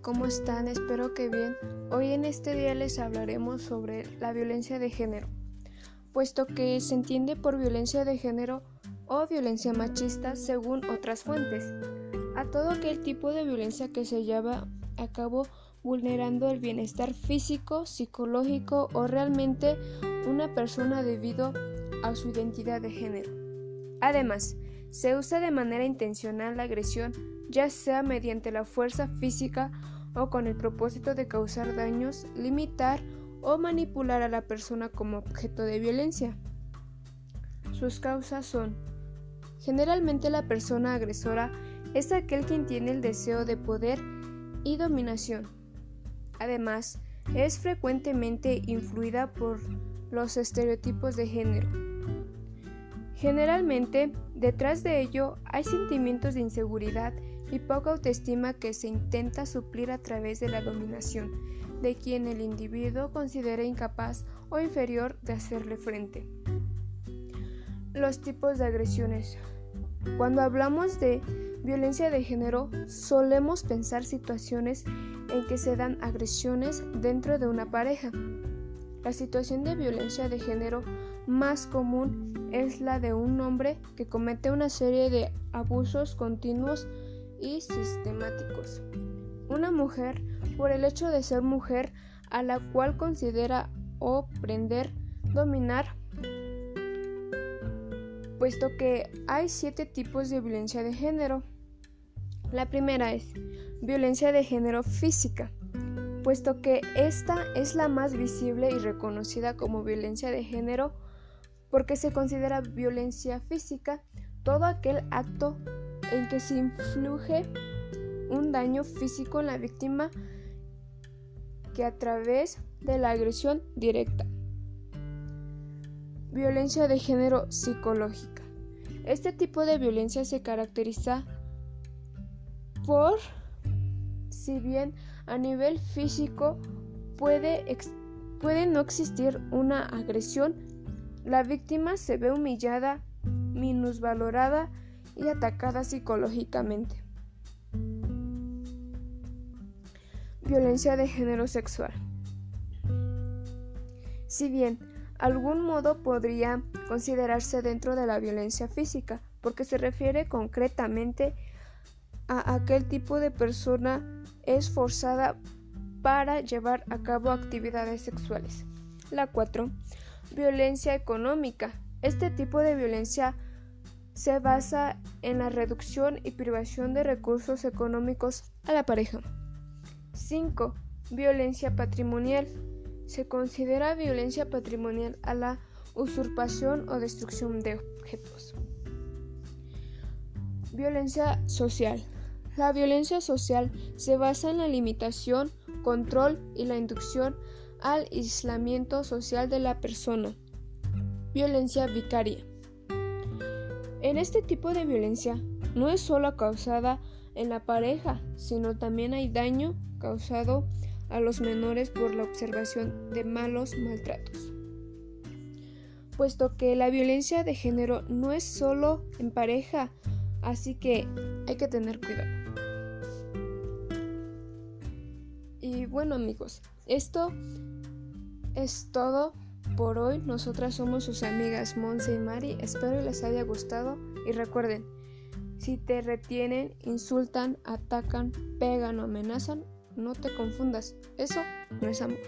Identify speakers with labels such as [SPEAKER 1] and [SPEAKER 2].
[SPEAKER 1] ¿cómo están? Espero que bien. Hoy en este día les hablaremos sobre la violencia de género, puesto que se entiende por violencia de género o violencia machista según otras fuentes, a todo aquel tipo de violencia que se lleva a cabo vulnerando el bienestar físico, psicológico o realmente una persona debido a su identidad de género. Además, se usa de manera intencional la agresión, ya sea mediante la fuerza física o con el propósito de causar daños, limitar o manipular a la persona como objeto de violencia. Sus causas son Generalmente la persona agresora es aquel quien tiene el deseo de poder y dominación. Además, es frecuentemente influida por los estereotipos de género. Generalmente, detrás de ello hay sentimientos de inseguridad y poca autoestima que se intenta suplir a través de la dominación de quien el individuo considera incapaz o inferior de hacerle frente. Los tipos de agresiones. Cuando hablamos de violencia de género, solemos pensar situaciones en que se dan agresiones dentro de una pareja. La situación de violencia de género más común es la de un hombre que comete una serie de abusos continuos y sistemáticos. Una mujer por el hecho de ser mujer a la cual considera oprender, dominar, puesto que hay siete tipos de violencia de género. La primera es violencia de género física puesto que esta es la más visible y reconocida como violencia de género porque se considera violencia física todo aquel acto en que se influye un daño físico en la víctima que a través de la agresión directa. Violencia de género psicológica. Este tipo de violencia se caracteriza por, si bien a nivel físico puede, puede no existir una agresión, la víctima se ve humillada, minusvalorada y atacada psicológicamente. Violencia de género sexual. Si bien algún modo podría considerarse dentro de la violencia física, porque se refiere concretamente a aquel tipo de persona es forzada para llevar a cabo actividades sexuales. La 4. Violencia económica. Este tipo de violencia se basa en la reducción y privación de recursos económicos a la pareja. 5. Violencia patrimonial. Se considera violencia patrimonial a la usurpación o destrucción de objetos. Violencia social. La violencia social se basa en la limitación, control y la inducción al aislamiento social de la persona. Violencia vicaria. En este tipo de violencia no es solo causada en la pareja, sino también hay daño causado a los menores por la observación de malos maltratos. Puesto que la violencia de género no es solo en pareja, así que hay que tener cuidado. Y bueno amigos, esto es todo por hoy. Nosotras somos sus amigas Monse y Mari. Espero les haya gustado y recuerden, si te retienen, insultan, atacan, pegan o amenazan, no te confundas. Eso no es amor.